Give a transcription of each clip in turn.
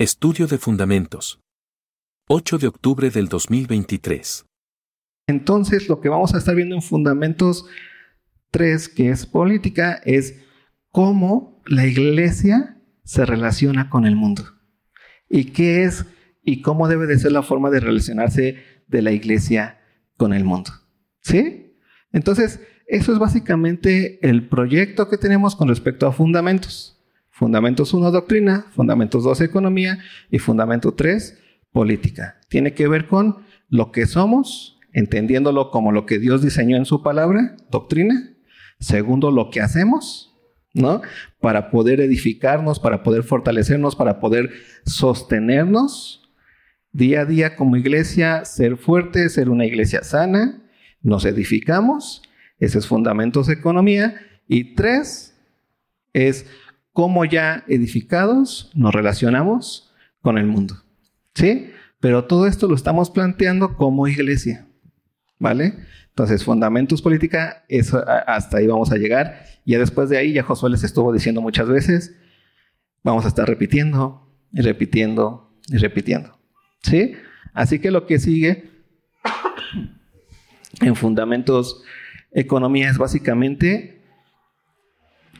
Estudio de Fundamentos. 8 de octubre del 2023. Entonces, lo que vamos a estar viendo en Fundamentos 3, que es política, es cómo la iglesia se relaciona con el mundo. Y qué es y cómo debe de ser la forma de relacionarse de la iglesia con el mundo. ¿Sí? Entonces, eso es básicamente el proyecto que tenemos con respecto a fundamentos. Fundamentos 1, doctrina, fundamentos 2, economía y fundamento 3, política. Tiene que ver con lo que somos, entendiéndolo como lo que Dios diseñó en su palabra, doctrina. Segundo, lo que hacemos, ¿no? Para poder edificarnos, para poder fortalecernos, para poder sostenernos día a día como iglesia, ser fuerte, ser una iglesia sana, nos edificamos, ese es fundamentos economía, y tres es cómo ya edificados nos relacionamos con el mundo. ¿Sí? Pero todo esto lo estamos planteando como iglesia. ¿Vale? Entonces, fundamentos política, eso, hasta ahí vamos a llegar. Y después de ahí, ya Josué les estuvo diciendo muchas veces, vamos a estar repitiendo y repitiendo y repitiendo. ¿Sí? Así que lo que sigue en fundamentos economía es básicamente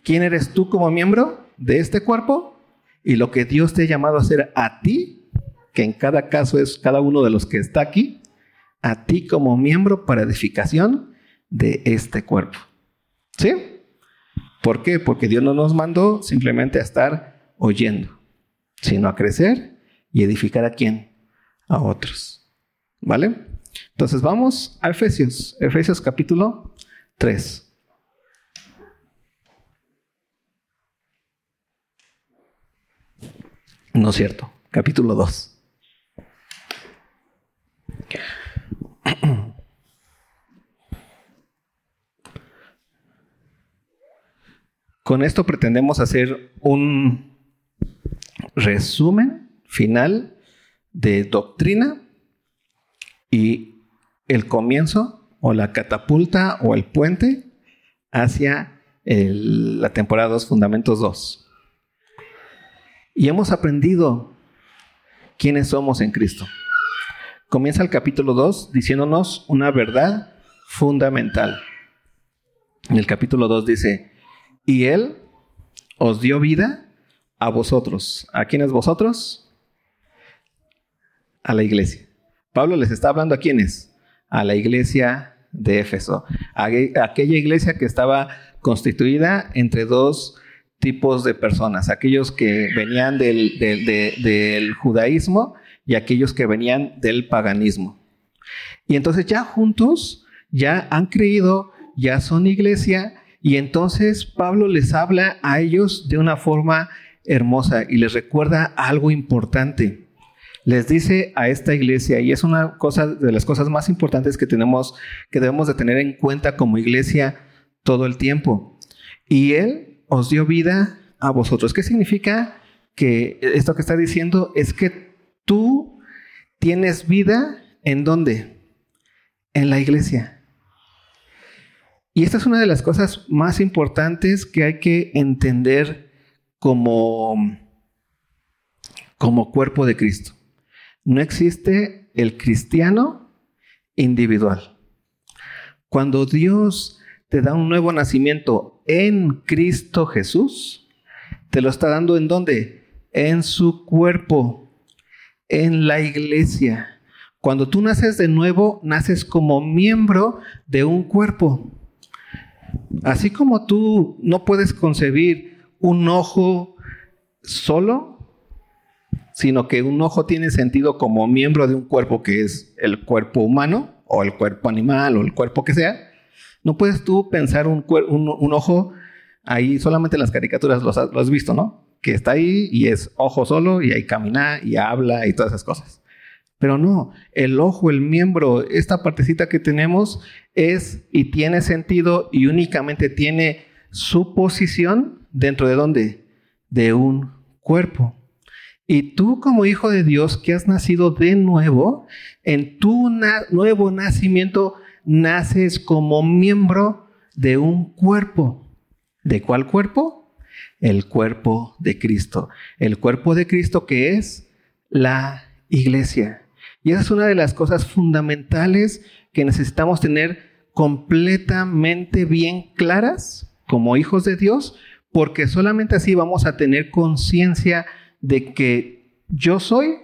quién eres tú como miembro de este cuerpo y lo que Dios te ha llamado a hacer a ti, que en cada caso es cada uno de los que está aquí, a ti como miembro para edificación de este cuerpo. ¿Sí? ¿Por qué? Porque Dios no nos mandó simplemente a estar oyendo, sino a crecer y edificar a quién? a otros. ¿Vale? Entonces vamos a Efesios, Efesios capítulo 3. No es cierto, capítulo 2. Con esto pretendemos hacer un resumen final de doctrina y el comienzo o la catapulta o el puente hacia la temporada 2, Fundamentos 2. Y hemos aprendido quiénes somos en Cristo. Comienza el capítulo 2 diciéndonos una verdad fundamental. En el capítulo 2 dice, y Él os dio vida a vosotros. ¿A quiénes vosotros? a la iglesia. Pablo les está hablando a quiénes? A la iglesia de Éfeso, a aquella iglesia que estaba constituida entre dos tipos de personas, aquellos que venían del, del, judaísmo y aquellos que venían del paganismo. Y entonces ya juntos, ya han creído, ya son iglesia, y entonces Pablo les habla a ellos de una forma hermosa y les recuerda algo importante les dice a esta iglesia, y es una cosa de las cosas más importantes que tenemos, que debemos de tener en cuenta como iglesia todo el tiempo. Y Él os dio vida a vosotros. ¿Qué significa que esto que está diciendo es que tú tienes vida en dónde? En la iglesia. Y esta es una de las cosas más importantes que hay que entender como, como cuerpo de Cristo. No existe el cristiano individual. Cuando Dios te da un nuevo nacimiento en Cristo Jesús, te lo está dando en dónde? En su cuerpo, en la iglesia. Cuando tú naces de nuevo, naces como miembro de un cuerpo. Así como tú no puedes concebir un ojo solo, sino que un ojo tiene sentido como miembro de un cuerpo que es el cuerpo humano o el cuerpo animal o el cuerpo que sea. No puedes tú pensar un, ojo ahí, solamente en las caricaturas lo has, visto, ¿no? Que está ahí y es ojo solo y ahí camina y habla y todas esas cosas. Pero no, el ojo, el miembro, esta partecita que tenemos es y tiene sentido y únicamente tiene su posición dentro de dónde? De un cuerpo. Y tú como hijo de Dios que has nacido de nuevo, en tu nuevo nacimiento naces como miembro de un cuerpo. ¿De cuál cuerpo? El cuerpo de Cristo. El cuerpo de Cristo que es la iglesia. Y esa es una de las cosas fundamentales que necesitamos tener completamente bien claras como hijos de Dios, porque solamente así vamos a tener conciencia de que yo soy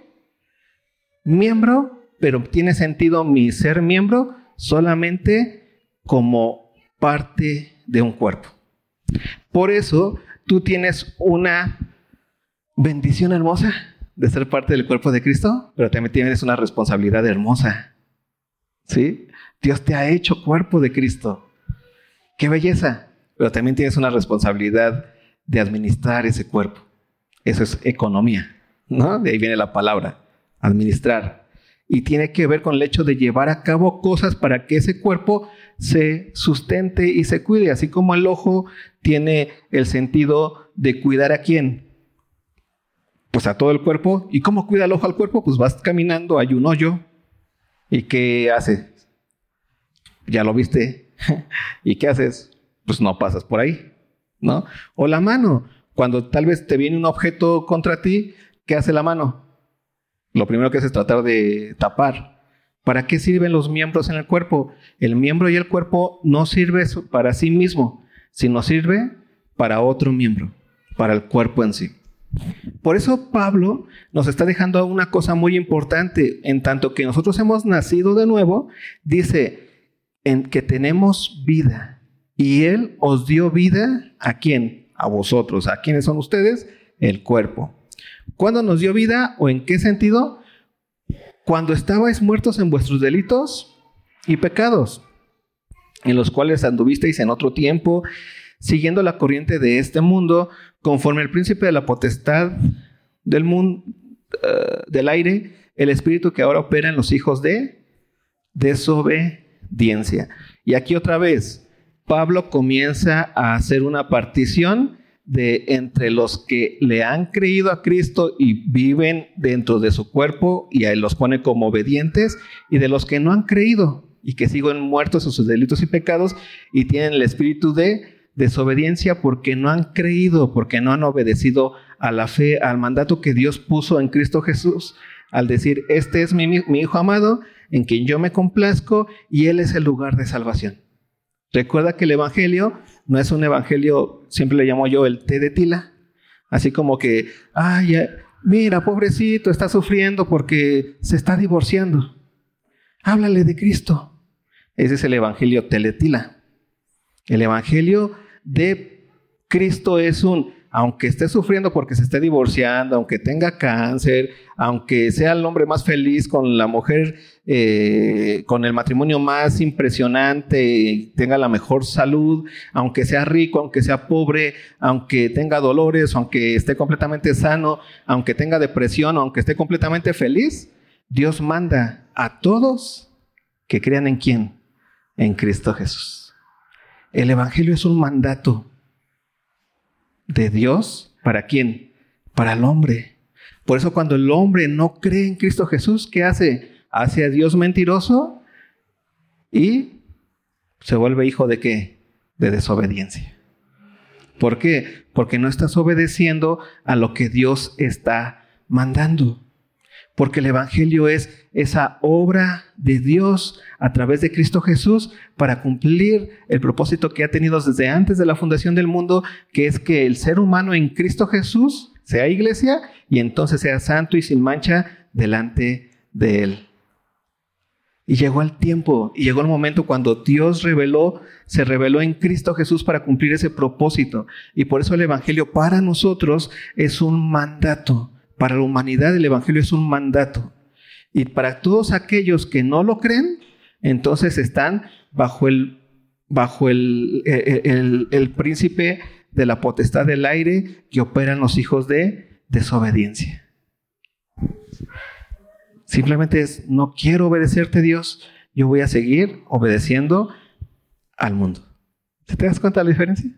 miembro, pero tiene sentido mi ser miembro solamente como parte de un cuerpo. Por eso tú tienes una bendición hermosa de ser parte del cuerpo de Cristo, pero también tienes una responsabilidad hermosa. ¿Sí? Dios te ha hecho cuerpo de Cristo. ¡Qué belleza! Pero también tienes una responsabilidad de administrar ese cuerpo. Eso es economía, ¿no? De ahí viene la palabra, administrar. Y tiene que ver con el hecho de llevar a cabo cosas para que ese cuerpo se sustente y se cuide, así como el ojo tiene el sentido de cuidar a quién. Pues a todo el cuerpo. ¿Y cómo cuida el ojo al cuerpo? Pues vas caminando, hay un hoyo. ¿Y qué hace? Ya lo viste. ¿Y qué haces? Pues no pasas por ahí, ¿no? O la mano. Cuando tal vez te viene un objeto contra ti, ¿qué hace la mano? Lo primero que es tratar de tapar. ¿Para qué sirven los miembros en el cuerpo? El miembro y el cuerpo no sirve para sí mismo, sino sirve para otro miembro, para el cuerpo en sí. Por eso Pablo nos está dejando una cosa muy importante, en tanto que nosotros hemos nacido de nuevo, dice en que tenemos vida y Él os dio vida a quién? A vosotros. ¿A quiénes son ustedes? El cuerpo. ¿Cuándo nos dio vida o en qué sentido? Cuando estabais muertos en vuestros delitos y pecados, en los cuales anduvisteis en otro tiempo, siguiendo la corriente de este mundo, conforme el príncipe de la potestad del mundo, eh, del aire, el espíritu que ahora opera en los hijos de desobediencia. Y aquí otra vez, Pablo comienza a hacer una partición de entre los que le han creído a Cristo y viven dentro de su cuerpo y los pone como obedientes y de los que no han creído y que siguen muertos en sus delitos y pecados y tienen el espíritu de desobediencia porque no han creído, porque no han obedecido a la fe, al mandato que Dios puso en Cristo Jesús, al decir, este es mi, mi Hijo amado, en quien yo me complazco y Él es el lugar de salvación. Recuerda que el Evangelio no es un Evangelio, siempre le llamo yo el té de tila, así como que, ay, mira, pobrecito, está sufriendo porque se está divorciando. Háblale de Cristo. Ese es el Evangelio teletila. El Evangelio de Cristo es un, aunque esté sufriendo porque se esté divorciando, aunque tenga cáncer, aunque sea el hombre más feliz con la mujer, eh, con el matrimonio más impresionante, tenga la mejor salud, aunque sea rico, aunque sea pobre, aunque tenga dolores, aunque esté completamente sano, aunque tenga depresión, aunque esté completamente feliz, Dios manda a todos que crean en quién? En Cristo Jesús. El Evangelio es un mandato de Dios, ¿para quién? Para el hombre. Por eso cuando el hombre no cree en Cristo Jesús, ¿qué hace? Hace a Dios mentiroso y se vuelve hijo de qué? De desobediencia. ¿Por qué? Porque no estás obedeciendo a lo que Dios está mandando porque el Evangelio es esa obra de Dios a través de Cristo Jesús para cumplir el propósito que ha tenido desde antes de la fundación del mundo, que es que el ser humano en Cristo Jesús sea iglesia y entonces sea santo y sin mancha delante de Él. Y llegó el tiempo, y llegó el momento cuando Dios reveló, se reveló en Cristo Jesús para cumplir ese propósito. Y por eso el Evangelio para nosotros es un mandato para la humanidad el Evangelio es un mandato. Y para todos aquellos que no lo creen, entonces están bajo el, bajo el, el, el, príncipe de la potestad del aire que operan los hijos de desobediencia. Simplemente es, no quiero obedecerte Dios, yo voy a seguir obedeciendo al mundo. ¿Te das cuenta de la diferencia?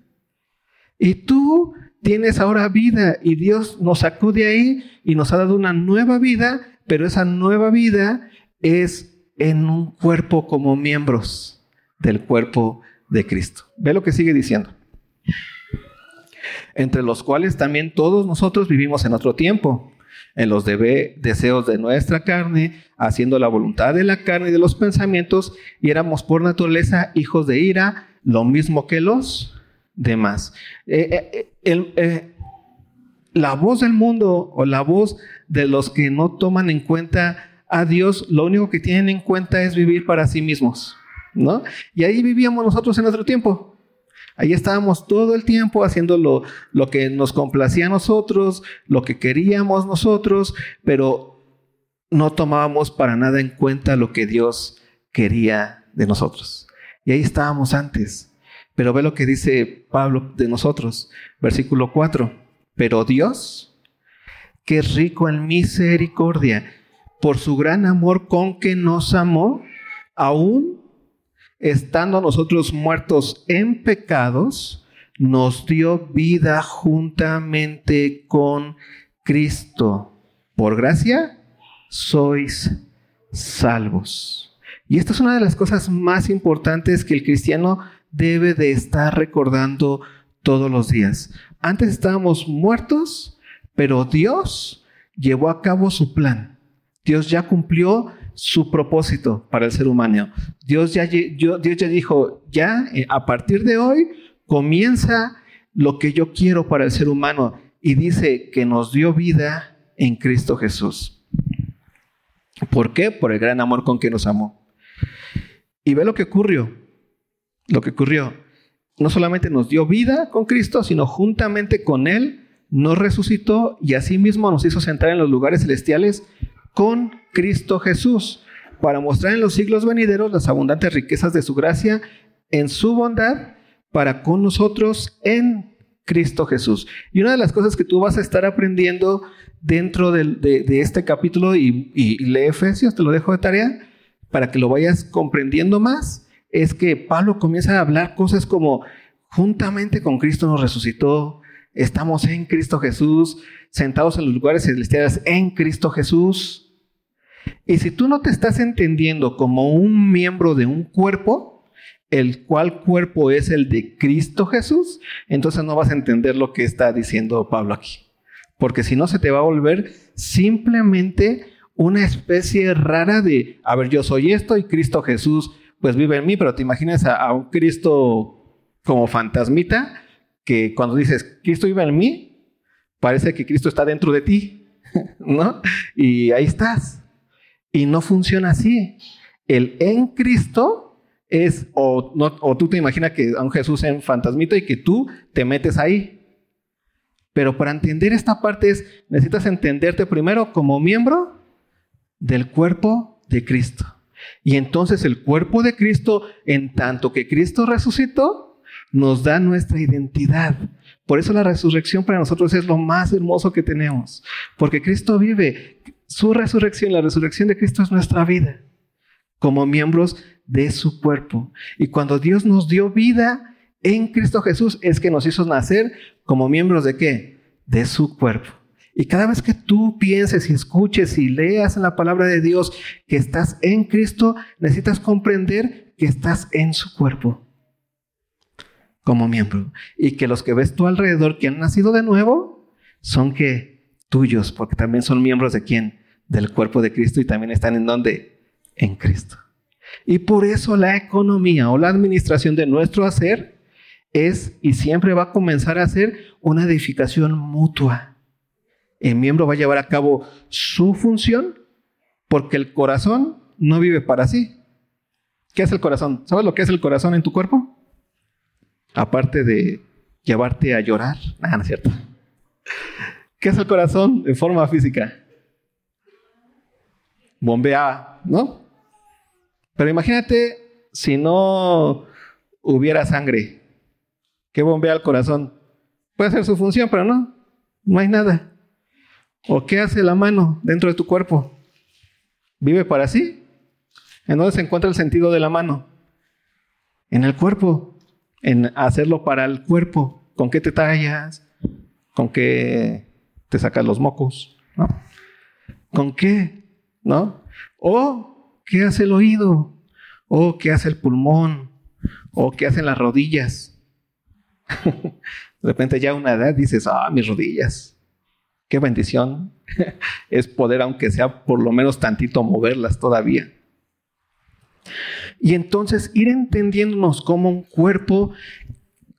Y tú tienes ahora vida y Dios nos sacude ahí y nos ha dado una nueva vida, pero esa nueva vida es en un cuerpo como miembros del cuerpo de Cristo. Ve lo que sigue diciendo. Entre los cuales también todos nosotros vivimos en otro tiempo, en los deseos de nuestra carne, haciendo la voluntad de la carne y de los pensamientos, y éramos por naturaleza hijos de ira, lo mismo que los demás. Eh, eh, eh, la voz del mundo o la voz de los que no toman en cuenta a Dios, lo único que tienen en cuenta es vivir para sí mismos, ¿no? Y ahí vivíamos nosotros en nuestro tiempo. Ahí estábamos todo el tiempo haciendo lo, lo que nos complacía a nosotros, lo que queríamos nosotros, pero no tomábamos para nada en cuenta lo que Dios quería de nosotros. Y ahí estábamos antes. Pero ve lo que dice Pablo de nosotros, versículo 4. Pero Dios, que es rico en misericordia, por su gran amor con que nos amó, aún estando nosotros muertos en pecados, nos dio vida juntamente con Cristo. Por gracia, sois salvos. Y esta es una de las cosas más importantes que el cristiano debe de estar recordando todos los días. Antes estábamos muertos, pero Dios llevó a cabo su plan. Dios ya cumplió su propósito para el ser humano. Dios ya, Dios ya dijo, ya eh, a partir de hoy comienza lo que yo quiero para el ser humano y dice que nos dio vida en Cristo Jesús. ¿Por qué? Por el gran amor con que nos amó. Y ve lo que ocurrió. Lo que ocurrió. No solamente nos dio vida con Cristo, sino juntamente con Él nos resucitó y asimismo nos hizo sentar en los lugares celestiales con Cristo Jesús, para mostrar en los siglos venideros las abundantes riquezas de su gracia en su bondad para con nosotros en Cristo Jesús. Y una de las cosas que tú vas a estar aprendiendo dentro de, este capítulo y, y lee Efesios, te lo dejo de tarea, para que lo vayas comprendiendo más, es que Pablo comienza a hablar cosas como juntamente con Cristo nos resucitó, estamos en Cristo Jesús, sentados en los lugares celestiales en Cristo Jesús. Y si tú no te estás entendiendo como un miembro de un cuerpo, el cual cuerpo es el de Cristo Jesús, entonces no vas a entender lo que está diciendo Pablo aquí. Porque si no, se te va a volver simplemente una especie rara de, a ver, yo soy esto y Cristo Jesús pues vive en mí, pero te imaginas a, un Cristo como fantasmita que cuando dices, Cristo vive en mí, parece que Cristo está dentro de ti, ¿no? Y ahí estás. Y no funciona así. El en Cristo es, o, no, o tú te imaginas que a un Jesús en fantasmito y que tú te metes ahí. Pero para entender esta parte es, necesitas entenderte primero como miembro del cuerpo de Cristo. Y entonces el cuerpo de Cristo, en tanto que Cristo resucitó, nos da nuestra identidad. Por eso la resurrección para nosotros es lo más hermoso que tenemos. Porque Cristo vive. Su resurrección, la resurrección de Cristo es nuestra vida como miembros de su cuerpo. Y cuando Dios nos dio vida en Cristo Jesús es que nos hizo nacer como miembros de qué? De su cuerpo. Y cada vez que tú pienses y escuches y leas en la palabra de Dios que estás en Cristo, necesitas comprender que estás en su cuerpo como miembro. Y que los que ves tú alrededor que han nacido de nuevo son que tuyos, porque también son miembros de quién? Del cuerpo de Cristo y también están en donde? En Cristo. Y por eso la economía o la administración de nuestro hacer es y siempre va a comenzar a ser una edificación mutua. El miembro va a llevar a cabo su función porque el corazón no vive para sí. ¿Qué es el corazón? ¿Sabes lo que es el corazón en tu cuerpo? Aparte de llevarte a llorar. Ah, no es cierto. ¿Qué es el corazón de forma física? Bombea, ¿no? Pero imagínate si no hubiera sangre. ¿Qué bombea el corazón? Puede ser su función, pero no. No hay nada. ¿O qué hace la mano dentro de tu cuerpo? ¿Vive para sí? ¿En dónde se encuentra el sentido de la mano? En el cuerpo. En hacerlo para el cuerpo. ¿Con qué te tallas? ¿Con qué te sacas los mocos, ¿no? ¿Con qué? ¿No? O qué hace el oído, o qué hace el pulmón, o qué hacen las rodillas. de repente ya a una edad dices, ah, mis rodillas, qué bendición es poder, aunque sea por lo menos tantito, moverlas todavía. Y entonces ir entendiéndonos como un cuerpo,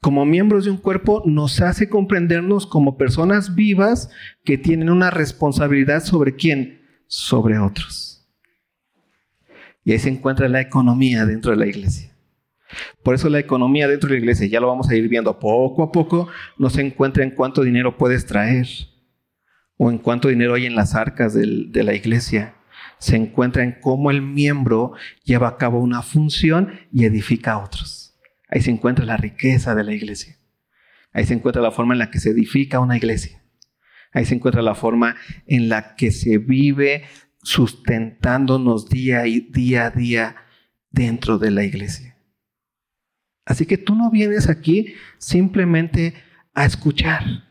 como miembros de un cuerpo, nos hace comprendernos como personas vivas que tienen una responsabilidad sobre quién? Sobre otros. Y ahí se encuentra la economía dentro de la iglesia. Por eso la economía dentro de la iglesia, ya lo vamos a ir viendo poco a poco, no se encuentra en cuánto dinero puedes traer o en cuánto dinero hay en las arcas de la iglesia. Se encuentra en cómo el miembro lleva a cabo una función y edifica a otros. Ahí se encuentra la riqueza de la iglesia. Ahí se encuentra la forma en la que se edifica una iglesia. Ahí se encuentra la forma en la que se vive sustentándonos día, a día dentro de la iglesia. Así que tú no vienes aquí simplemente a escuchar.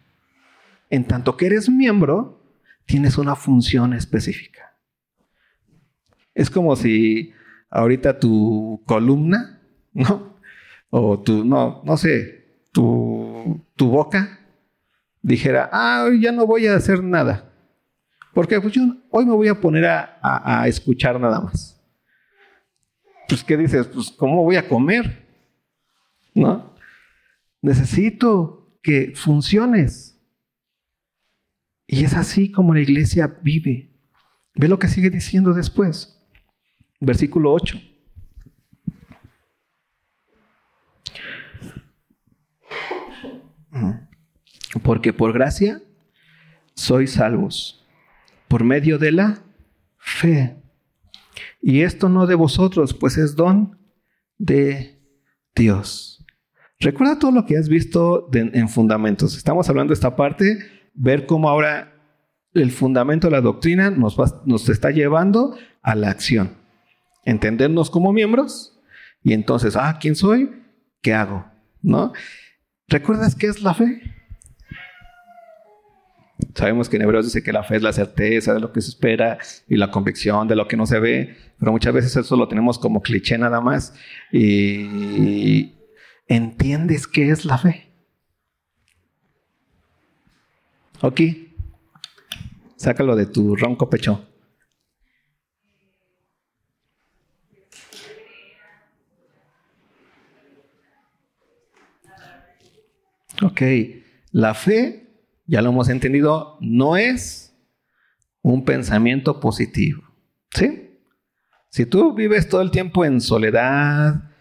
En tanto que eres miembro, tienes una función específica. Es como si ahorita tu columna, ¿no? O tu, no, no sé, tu, tu boca dijera, ah, ya no voy a hacer nada. Porque pues yo hoy me voy a poner a, a escuchar nada más. Pues, ¿qué dices? Pues, ¿cómo voy a comer? ¿no? Necesito que funciones. Y es así como la iglesia vive. Ve lo que sigue diciendo después. Versículo 8. Porque por gracia sois salvos, por medio de la fe. Y esto no de vosotros, pues es don de Dios. Recuerda todo lo que has visto en fundamentos. Estamos hablando de esta parte, ver cómo ahora el fundamento de la doctrina nos, nos está llevando a la acción. Entendernos como miembros y entonces, ah, ¿quién soy? ¿Qué hago? ¿No? ¿Recuerdas qué es la fe? Sabemos que en Hebreos dice que la fe es la certeza de lo que se espera y la convicción de lo que no se ve, pero muchas veces eso lo tenemos como cliché nada más y, ¿Entiendes qué es la fe? Ok. Sácalo de tu ronco pecho. Ok. La fe, ya lo hemos entendido, no es un pensamiento positivo. ¿Sí? Si tú vives todo el tiempo en soledad,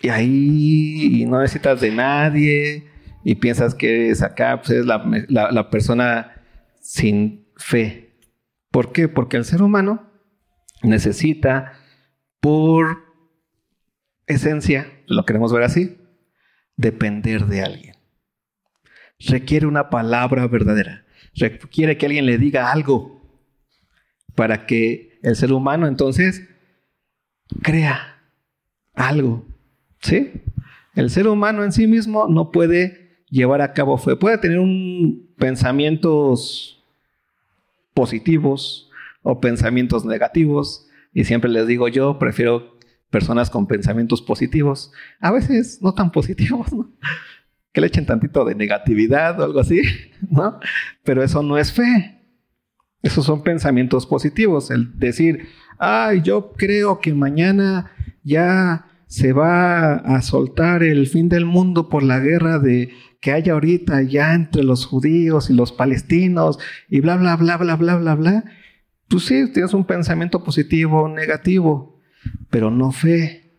y ahí no necesitas de nadie y piensas que es acá, pues es la, persona sin fe. ¿Por qué? Porque el ser humano necesita por esencia, lo queremos ver así, depender de alguien. Requiere una palabra verdadera. Requiere que alguien le diga algo para que el ser humano entonces crea algo. ¿Sí? El ser humano en sí mismo no puede llevar a cabo fe. Puede tener un pensamientos positivos o pensamientos negativos. Y siempre les digo yo, prefiero personas con pensamientos positivos. A veces no tan positivos. Que le echen tantito de negatividad o algo así, ¿no? Pero eso no es fe. Esos son pensamientos positivos. El decir, ay, yo creo que mañana ya se va a soltar el fin del mundo por la guerra de que haya ahorita ya entre los judíos y los palestinos y bla, bla, bla, bla, bla, bla, bla. Pues sí, tienes un pensamiento positivo o negativo, pero no fe.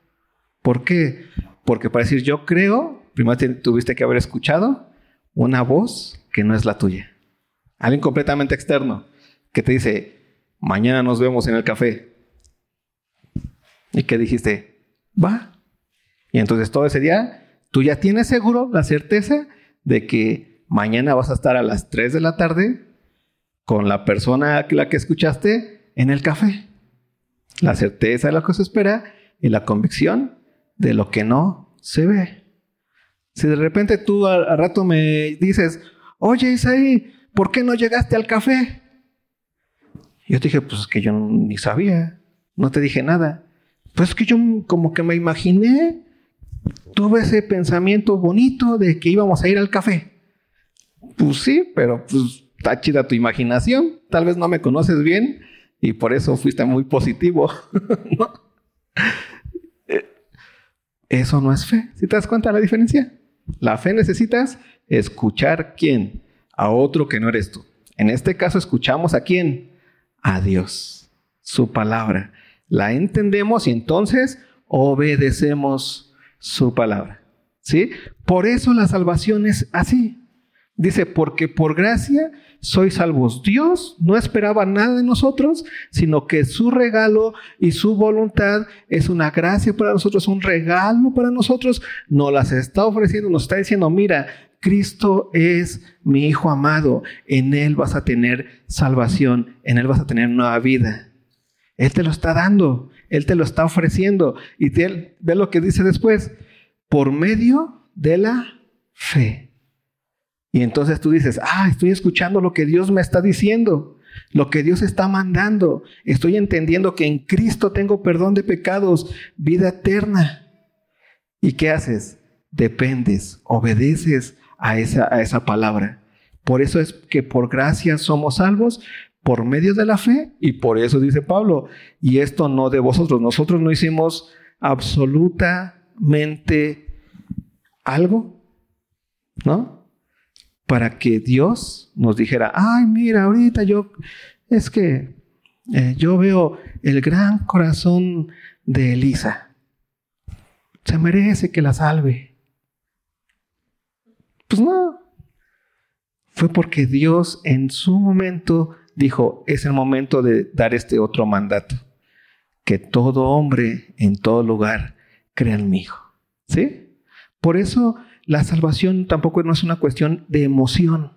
¿Por qué? Porque para decir yo creo, primero tuviste que haber escuchado una voz que no es la tuya. Alguien completamente externo que te dice, mañana nos vemos en el café. ¿Y qué dijiste? va. Y entonces todo ese día tú ya tienes seguro la certeza de que mañana vas a estar a las 3 de la tarde con la persona a la que escuchaste en el café. La certeza de lo que se espera y la convicción de lo que no se ve. Si de repente tú al, rato me dices, oye Isaí, ¿por qué no llegaste al café? Yo te dije, pues es que yo ni sabía, no te dije nada. Pues que yo como que me imaginé, tuve ese pensamiento bonito de que íbamos a ir al café. Pues sí, pero pues está chida tu imaginación, tal vez no me conoces bien y por eso fuiste muy positivo. Eh, eso no es fe. ¿Si te das cuenta de la diferencia? La fe necesitas escuchar quién? A otro que no eres tú. En este caso escuchamos a quién? A Dios, su palabra. La entendemos y entonces obedecemos su palabra. ¿Sí? Por eso la salvación es así. Dice, porque por gracia sois salvos. Dios no esperaba nada de nosotros, sino que su regalo y su voluntad es una gracia para nosotros, un regalo para nosotros. Nos las está ofreciendo, nos está diciendo, mira, Cristo es mi Hijo amado, en Él vas a tener salvación, en Él vas a tener nueva vida. Él te lo está dando, Él te lo está ofreciendo. Y ve lo que dice después, por medio de la fe. Y entonces tú dices, ah, estoy escuchando lo que Dios me está diciendo, lo que Dios está mandando. Estoy entendiendo que en Cristo tengo perdón de pecados, vida eterna. ¿Y qué haces? Dependes, obedeces a esa, a esa palabra. Por eso es que por gracia somos salvos por medio de la fe y por eso dice Pablo, y esto no de vosotros, nosotros no hicimos absolutamente algo, ¿no? Para que Dios nos dijera, ay, mira, ahorita yo, es que eh, yo veo el gran corazón de Elisa. Se merece que la salve. Pues no. Fue porque Dios en su momento dijo, es el momento de dar este otro mandato. Que todo hombre en todo lugar crea en Hijo. ¿Sí? Por eso la salvación tampoco no es una cuestión de emoción.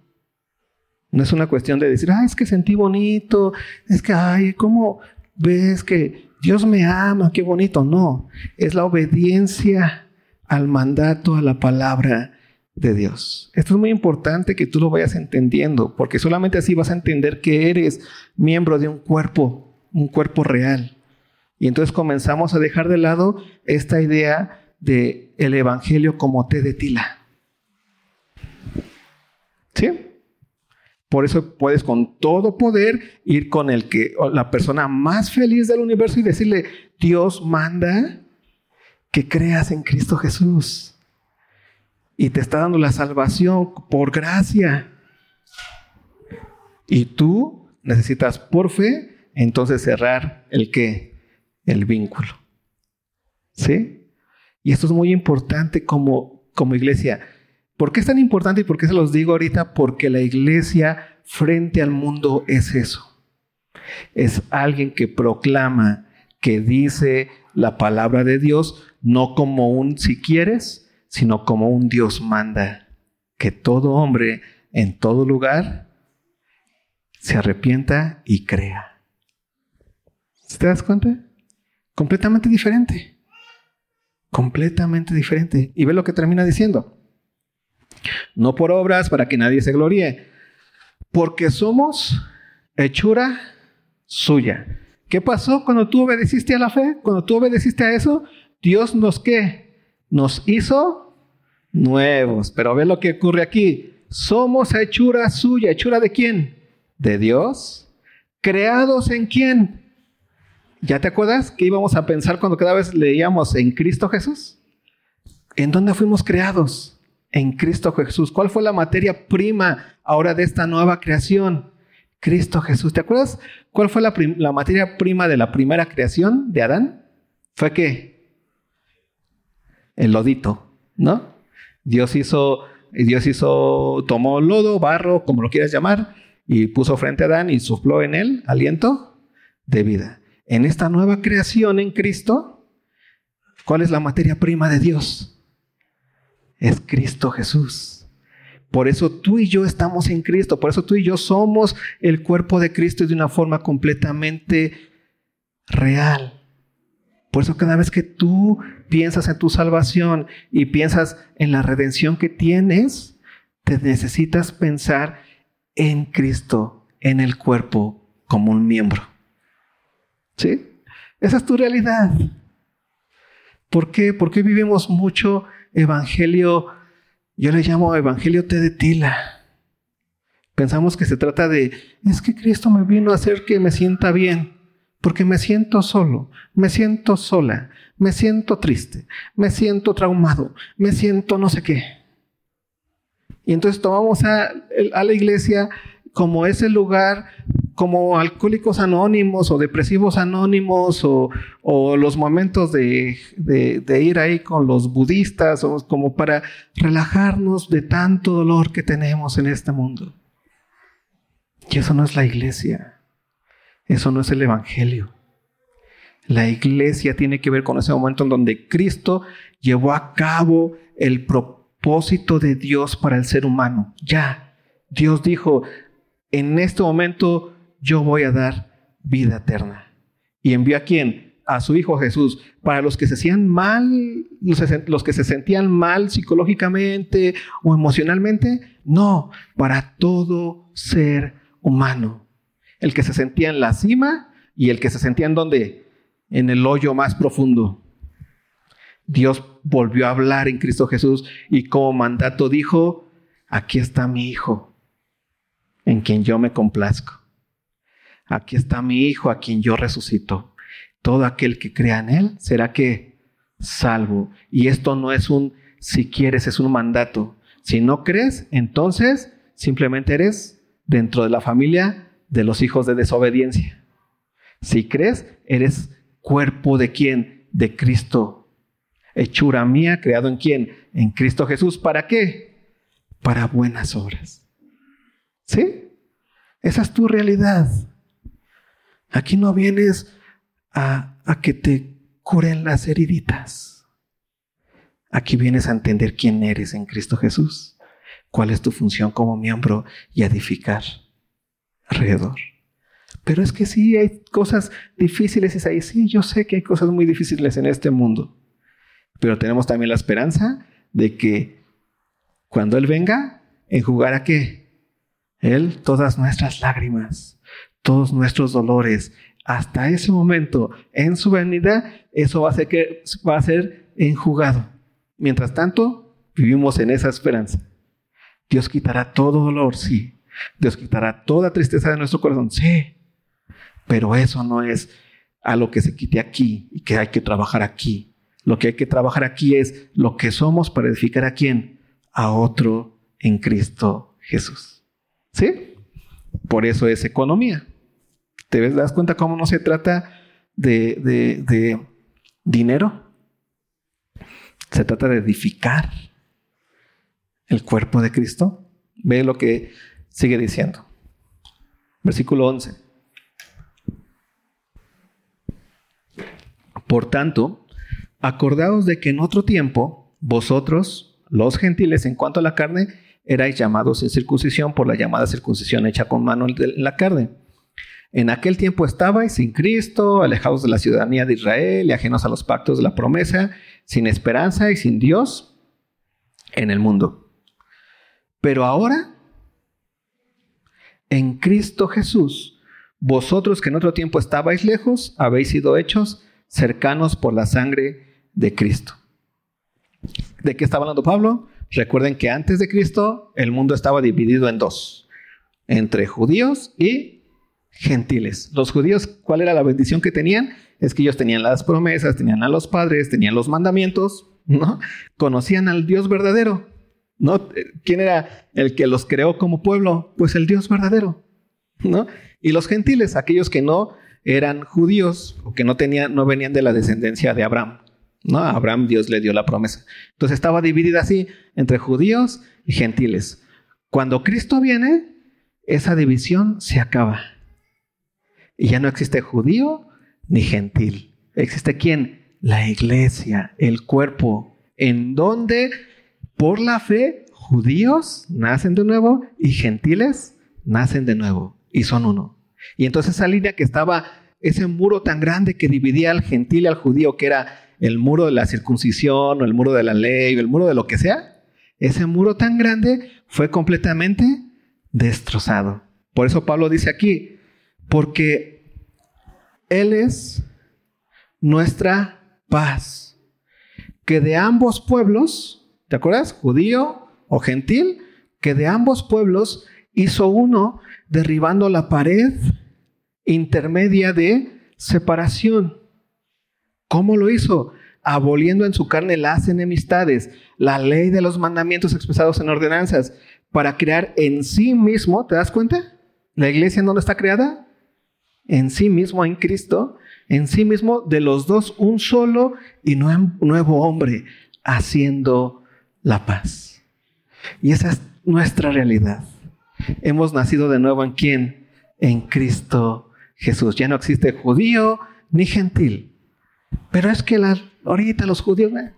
No es una cuestión de decir, ay, es que sentí bonito, es que, ay, ¿cómo ves que Dios me ama? Qué bonito. No, es la obediencia al mandato, a la palabra de Dios. Esto es muy importante que tú lo vayas entendiendo, porque solamente así vas a entender que eres miembro de un cuerpo, un cuerpo real. Y entonces comenzamos a dejar de lado esta idea de el evangelio como té de tila. ¿Sí? Por eso puedes con todo poder ir con el que la persona más feliz del universo y decirle, Dios manda que creas en Cristo Jesús y te está dando la salvación por gracia. Y tú necesitas por fe, entonces cerrar el qué? El vínculo. ¿Sí? Y esto es muy importante como, como iglesia. ¿Por qué es tan importante y por qué se los digo ahorita? Porque la iglesia frente al mundo es eso. Es alguien que proclama, que dice la palabra de Dios, no como un si quieres, sino como un Dios manda que todo hombre en todo lugar se arrepienta y crea. ¿Te das cuenta? Completamente diferente. Completamente diferente. Y ve lo que termina diciendo. No por obras para que nadie se gloríe, porque somos hechura suya. ¿Qué pasó cuando tú obedeciste a la fe? Cuando tú obedeciste a eso, Dios nos qué? Nos hizo nuevos. Pero ve lo que ocurre aquí. Somos hechura suya. ¿Hechura de quién? De Dios. ¿Creados en quién? ¿Ya te acuerdas que íbamos a pensar cuando cada vez leíamos en Cristo Jesús? ¿En dónde fuimos creados? En Cristo Jesús. ¿Cuál fue la materia prima ahora de esta nueva creación? Cristo Jesús. ¿Te acuerdas cuál fue la, la materia prima de la primera creación de Adán? Fue que el lodito, ¿no? Dios hizo, Dios hizo, tomó lodo, barro, como lo quieras llamar, y puso frente a Adán y sopló en él aliento de vida. En esta nueva creación en Cristo, ¿cuál es la materia prima de Dios? Es Cristo Jesús. Por eso tú y yo estamos en Cristo, por eso tú y yo somos el cuerpo de Cristo de una forma completamente real. Por eso cada vez que tú piensas en tu salvación y piensas en la redención que tienes, te necesitas pensar en Cristo, en el cuerpo, como un miembro. ¿Sí? Esa es tu realidad. ¿Por qué? Porque vivimos mucho evangelio, yo le llamo evangelio te de tila. Pensamos que se trata de, es que Cristo me vino a hacer que me sienta bien, porque me siento solo, me siento sola, me siento triste, me siento traumado, me siento no sé qué. Y entonces tomamos a, la iglesia como ese lugar, como alcohólicos anónimos o depresivos anónimos o, los momentos de, de, de, ir ahí con los budistas o como para relajarnos de tanto dolor que tenemos en este mundo. Y eso no es la iglesia. Eso no es el Evangelio. La iglesia tiene que ver con ese momento en donde Cristo llevó a cabo el propósito de Dios para el ser humano. Ya, Dios dijo, en este momento yo voy a dar vida eterna. ¿Y envió a quién? A su Hijo Jesús. Para los que se sentían mal, los que se sentían mal psicológicamente o emocionalmente, no, para todo ser humano. El que se sentía en la cima y el que se sentía en donde? En el hoyo más profundo. Dios volvió a hablar en Cristo Jesús y como mandato dijo, aquí está mi Hijo, en quien yo me complazco. Aquí está mi Hijo, a quien yo resucito. Todo aquel que crea en Él será que salvo. Y esto no es un si quieres, es un mandato. Si no crees, entonces simplemente eres dentro de la familia de los hijos de desobediencia. Si crees, eres cuerpo de quién? De Cristo. Hechura mía, creado en quién? En Cristo Jesús. ¿Para qué? Para buenas obras. ¿Sí? Esa es tu realidad. Aquí no vienes a, que te curen las heriditas. Aquí vienes a entender quién eres en Cristo Jesús cuál es tu función como miembro y edificar alrededor. Pero es que sí, hay cosas difíciles, y ahí sí, yo sé que hay cosas muy difíciles en este mundo, pero tenemos también la esperanza de que cuando Él venga, enjugará qué? Él todas nuestras lágrimas, todos nuestros dolores, hasta ese momento, en su venida, eso va a ser, que, va a ser enjugado. Mientras tanto, vivimos en esa esperanza. Dios quitará todo dolor, sí. Dios quitará toda tristeza de nuestro corazón, sí. Pero eso no es a lo que se quite aquí y que hay que trabajar aquí. Lo que hay que trabajar aquí es lo que somos para edificar a quién? A otro en Cristo Jesús. ¿Sí? Por eso es economía. ¿Te das cuenta cómo no se trata de, de, de dinero? Se trata de edificar el cuerpo de Cristo? Ve lo que sigue diciendo. Versículo 11. Por tanto, acordaos de que en otro tiempo vosotros, los gentiles, en cuanto a la carne, erais llamados en circuncisión por la llamada circuncisión hecha con mano de la carne. En aquel tiempo estabais sin Cristo, alejados de la ciudadanía de Israel y ajenos a los pactos de la promesa, sin esperanza y sin Dios en el mundo. Pero ahora, en Cristo Jesús, vosotros que en otro tiempo estabais lejos, habéis sido hechos cercanos por la sangre de Cristo. ¿De qué está hablando Pablo? Recuerden que antes de Cristo el mundo estaba dividido en dos, entre judíos y gentiles. Los judíos, ¿cuál era la bendición que tenían? Es que ellos tenían las promesas, tenían a los padres, tenían los mandamientos, ¿no? Conocían al Dios verdadero. ¿Quién era el que los creó como pueblo? Pues el Dios verdadero, ¿no? Y los gentiles, aquellos que no eran judíos o que no tenían, no venían de la descendencia de Abraham, ¿no? A Abraham Dios le dio la promesa. Entonces estaba dividida así entre judíos y gentiles. Cuando Cristo viene, esa división se acaba. Y ya no existe judío ni gentil. ¿Existe quién? La iglesia, el cuerpo, en donde por la fe, judíos nacen de nuevo y gentiles nacen de nuevo y son uno. Y entonces esa línea que estaba, ese muro tan grande que dividía al gentil y al judío, que era el muro de la circuncisión o el muro de la ley o el muro de lo que sea, ese muro tan grande fue completamente destrozado. Por eso Pablo dice aquí, porque Él es nuestra paz, que de ambos pueblos, ¿Te acuerdas? Judío o gentil, que de ambos pueblos hizo uno derribando la pared intermedia de separación. ¿Cómo lo hizo? Aboliendo en su carne las enemistades, la ley de los mandamientos expresados en ordenanzas, para crear en sí mismo, ¿te das cuenta? La iglesia en dónde está creada? En sí mismo, en Cristo, en sí mismo, de los dos, un solo y nuevo hombre, haciendo la paz. Y esa es nuestra realidad. Hemos nacido de nuevo en quién? En Cristo Jesús. Ya no existe judío ni gentil. Pero es que la, ahorita los judíos, eh,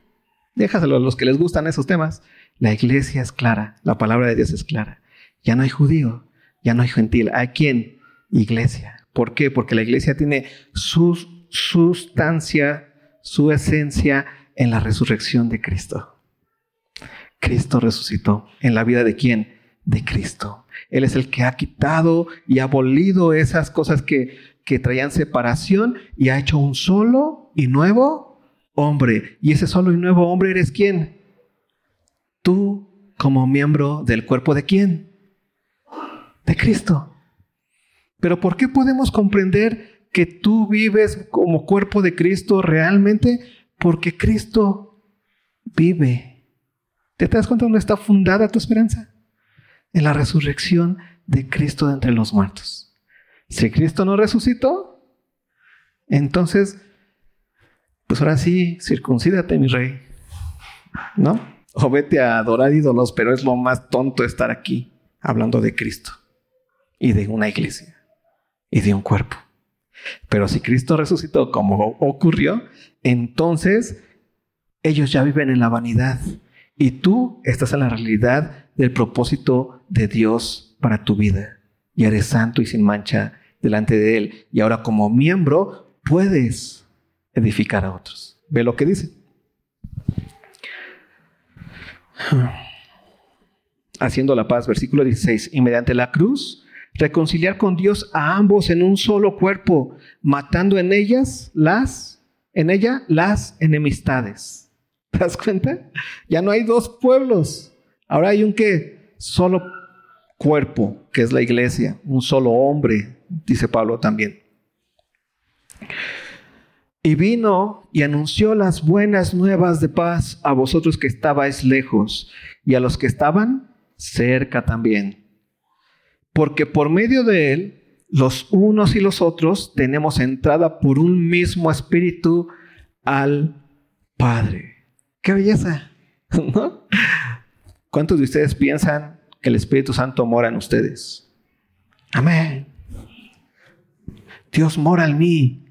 déjaselo a los que les gustan esos temas. La iglesia es clara, la palabra de Dios es clara. Ya no hay judío, ya no hay gentil. ¿Hay quién? Iglesia. ¿Por qué? Porque la iglesia tiene su sustancia, su esencia en la resurrección de Cristo. Cristo resucitó. ¿En la vida de quién? De Cristo. Él es el que ha quitado y abolido esas cosas que, que traían separación y ha hecho un solo y nuevo hombre. Y ese solo y nuevo hombre eres quién? Tú como miembro del cuerpo de quién? De Cristo. Pero ¿por qué podemos comprender que tú vives como cuerpo de Cristo realmente? Porque Cristo vive. ¿Te das cuenta dónde está fundada tu esperanza? En la resurrección de Cristo de entre los muertos. Si Cristo no resucitó, entonces, pues ahora sí, circuncídate, mi rey. ¿No? O vete a adorar ídolos, pero es lo más tonto estar aquí hablando de Cristo y de una iglesia y de un cuerpo. Pero si Cristo resucitó como ocurrió, entonces ellos ya viven en la vanidad y tú estás en la realidad del propósito de Dios para tu vida. Y eres santo y sin mancha delante de Él. Y ahora como miembro puedes edificar a otros. Ve lo que dice. Haciendo la paz, versículo 16. Y mediante la cruz reconciliar con Dios a ambos en un solo cuerpo, matando en ellas las, en ella las enemistades. ¿Te das cuenta? Ya no hay dos pueblos. Ahora hay un que solo cuerpo, que es la iglesia, un solo hombre, dice Pablo también. Y vino y anunció las buenas nuevas de paz a vosotros que estabais lejos y a los que estaban cerca también porque por medio de Él, los unos y los otros tenemos entrada por un mismo espíritu al Padre. ¡Qué belleza! ¿Cuántos de ustedes piensan que el Espíritu Santo mora en ustedes? Amén. Dios mora en mí.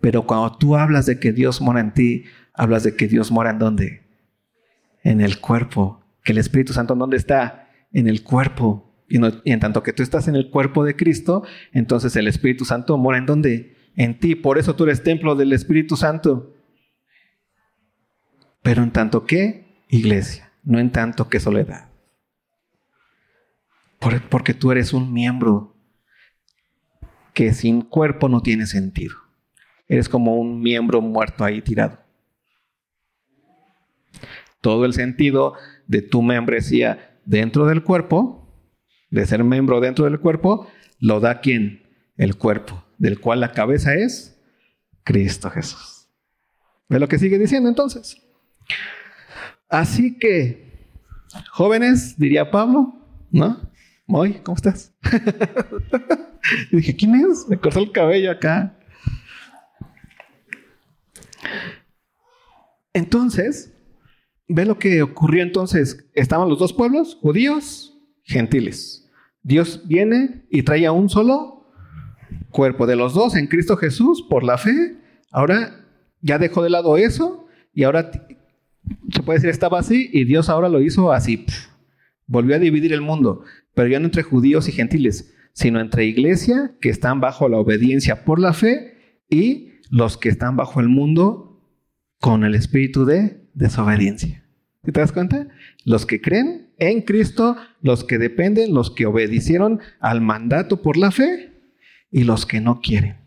Pero cuando tú hablas de que Dios mora en ti, hablas de que Dios mora en dónde? En el cuerpo. Que el Espíritu Santo, ¿en dónde está? En el cuerpo. Y, en tanto que tú estás en el cuerpo de Cristo, entonces el Espíritu Santo mora en donde? En ti. Por eso tú eres templo del Espíritu Santo. Pero en tanto que iglesia, no en tanto que soledad. porque tú eres un miembro que sin cuerpo no tiene sentido. Eres como un miembro muerto ahí tirado. Todo el sentido de tu membresía dentro del cuerpo de ser miembro dentro del cuerpo, lo da quién? El cuerpo, del cual la cabeza es Cristo Jesús. ¿Ve lo que sigue diciendo entonces? Así que, jóvenes, diría Pablo, ¿no? Moy, ¿cómo estás? y dije, ¿quién es? Me cortó el cabello acá. Entonces, ve lo que ocurrió entonces. Estaban los dos pueblos, judíos, gentiles. Dios viene y trae a un solo cuerpo de los dos en Cristo Jesús por la fe. Ahora ya dejó de lado eso y ahora se puede decir estaba así y Dios ahora lo hizo así. Volvió a dividir el mundo, pero ya no entre judíos y gentiles, sino entre iglesia que están bajo la obediencia por la fe y los que están bajo el mundo con el espíritu de desobediencia. ¿Te das cuenta? Los que creen en Cristo, los que dependen, los que obedecieron al mandato por la fe y los que no quieren.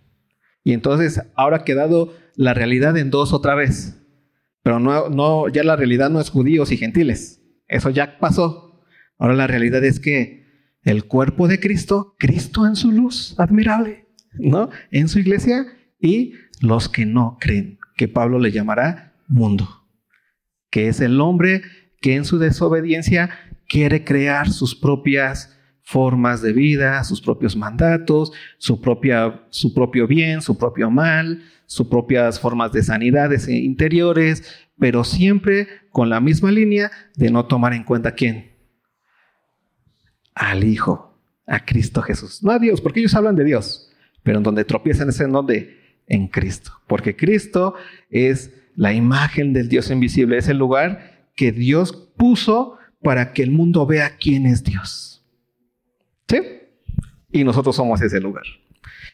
Y entonces ahora ha quedado la realidad en dos otra vez. Pero no, no, ya la realidad no es judíos y gentiles. Eso ya pasó. Ahora la realidad es que el cuerpo de Cristo, Cristo en su luz admirable, ¿no? En su iglesia y los que no creen, que Pablo le llamará mundo, que es el hombre que en su desobediencia quiere crear sus propias formas de vida, sus propios mandatos, su, propia, su propio bien, su propio mal, sus propias formas de sanidades interiores, pero siempre con la misma línea de no tomar en cuenta quién. Al Hijo, a Cristo Jesús. No a Dios, porque ellos hablan de Dios, pero en donde tropiezan es en donde en Cristo, porque Cristo es la imagen del Dios invisible, es el lugar que Dios puso para que el mundo vea quién es Dios. ¿Sí? Y nosotros somos ese lugar.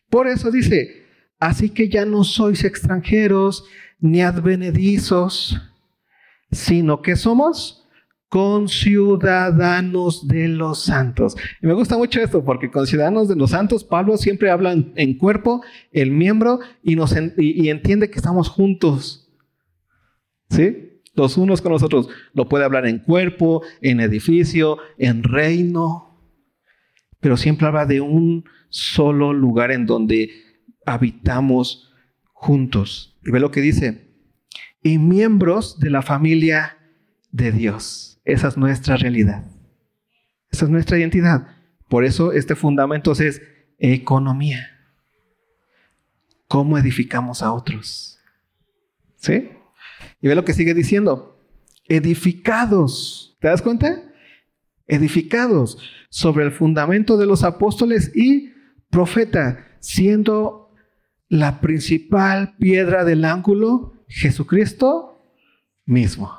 Por eso dice, así que ya no sois extranjeros ni advenedizos, sino que somos conciudadanos de los santos. Y me gusta mucho esto porque conciudadanos de los santos, Pablo siempre habla en, cuerpo, el miembro, y, nos y, entiende que estamos juntos. ¿Sí? Los unos con los otros. Lo puede hablar en cuerpo, en edificio, en reino, pero siempre habla de un solo lugar en donde habitamos juntos. Y ve lo que dice, y miembros de la familia de Dios. Esa es nuestra realidad. Esa es nuestra identidad. Por eso este fundamento es economía. ¿Cómo edificamos a otros? ¿Sí? Y ve lo que sigue diciendo. Edificados. ¿Te das cuenta? Edificados sobre el fundamento de los apóstoles y profeta, siendo la principal piedra del ángulo Jesucristo mismo.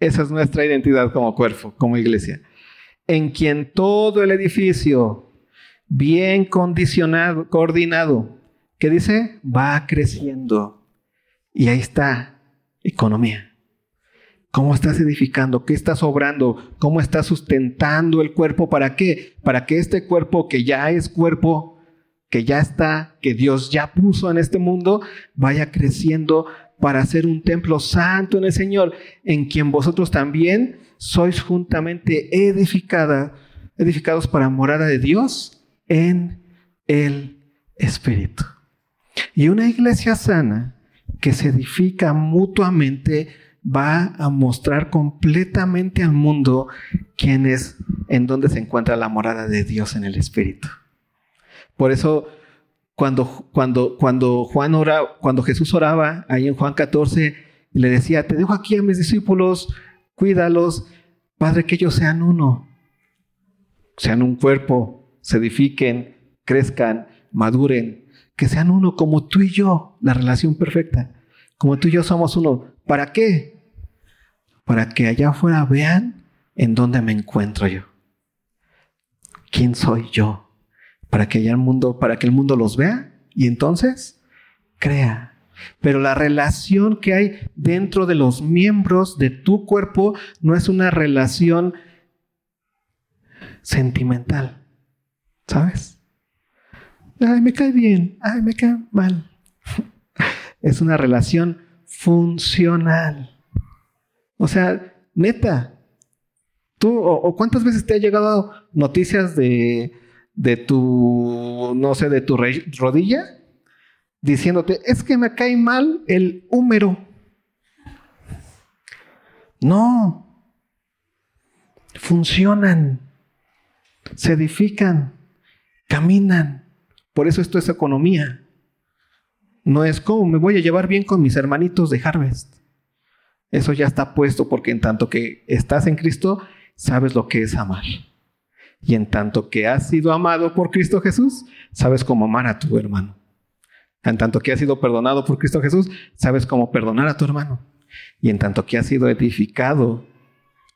Esa es nuestra identidad como cuerpo, como iglesia. En quien todo el edificio, bien condicionado, coordinado, ¿qué dice? Va creciendo. Y ahí está, economía. ¿Cómo estás edificando? ¿Qué estás obrando? ¿Cómo estás sustentando el cuerpo? ¿Para qué? Para que este cuerpo que ya es cuerpo, que ya está, que Dios ya puso en este mundo, vaya creciendo para ser un templo santo en el Señor, en quien vosotros también sois juntamente edificada, edificados para morada de Dios en el Espíritu. Y una iglesia sana que se edifica mutuamente va a mostrar completamente al mundo quién es, en dónde se encuentra la morada de Dios en el Espíritu. Por eso cuando, cuando, cuando, Juan ora, cuando Jesús oraba ahí en Juan 14, le decía, te dejo aquí a mis discípulos, cuídalos, Padre, que ellos sean uno, sean un cuerpo, se edifiquen, crezcan, maduren, que sean uno como tú y yo, la relación perfecta, como tú y yo somos uno. ¿Para qué? Para que allá afuera vean en dónde me encuentro yo. ¿Quién soy yo? Para que el mundo, para que el mundo los vea y entonces crea. Pero la relación que hay dentro de los miembros de tu cuerpo no es una relación sentimental, ¿sabes? Ay, me cae bien, ay, me cae mal. Es una relación funcional. O sea, neta, tú, o, cuántas veces te ha llegado noticias de, de tu, no sé, de tu rodilla, diciéndote, es que me cae mal el húmero. No, funcionan, se edifican, caminan. Por eso esto es economía. No es como me voy a llevar bien con mis hermanitos de Harvest. Eso ya está puesto porque en tanto que estás en Cristo, sabes lo que es amar. Y en tanto que has sido amado por Cristo Jesús, sabes cómo amar a tu hermano. En tanto que has sido perdonado por Cristo Jesús, sabes cómo perdonar a tu hermano. Y en tanto que has sido edificado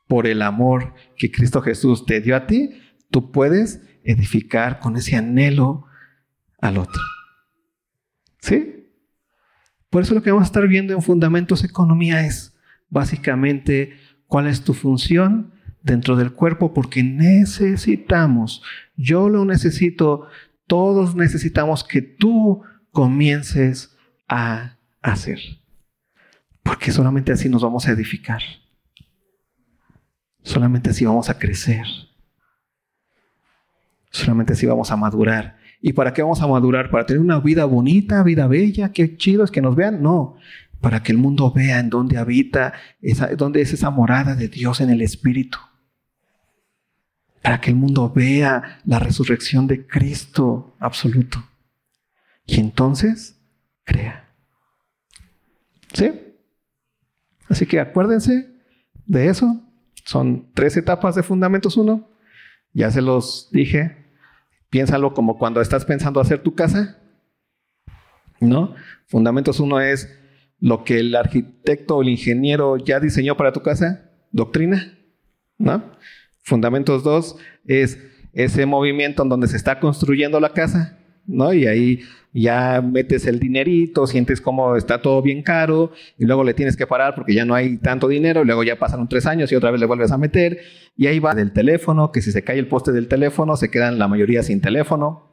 por el amor que Cristo Jesús te dio a ti, tú puedes edificar con ese anhelo al otro. ¿Sí? Por eso lo que vamos a estar viendo en Fundamentos Economía es básicamente cuál es tu función dentro del cuerpo porque necesitamos, yo lo necesito, todos necesitamos que tú comiences a hacer. Porque solamente así nos vamos a edificar. Solamente así vamos a crecer. Solamente así vamos a madurar. ¿Y para qué vamos a madurar? ¿Para tener una vida bonita, vida bella? Qué chido es que nos vean. No, para que el mundo vea en dónde habita, esa, dónde es esa morada de Dios en el Espíritu. Para que el mundo vea la resurrección de Cristo absoluto. Y entonces crea. ¿Sí? Así que acuérdense de eso. Son tres etapas de Fundamentos 1. Ya se los dije. Piénsalo como cuando estás pensando hacer tu casa. ¿No? Fundamentos 1 es lo que el arquitecto o el ingeniero ya diseñó para tu casa, doctrina. ¿No? Fundamentos 2 es ese movimiento en donde se está construyendo la casa, ¿no? Y ahí ya metes el dinerito, sientes como está todo bien caro y luego le tienes que parar porque ya no hay tanto dinero, y luego ya pasaron tres años y otra vez le vuelves a meter y ahí va del teléfono, que si se cae el poste del teléfono se quedan la mayoría sin teléfono,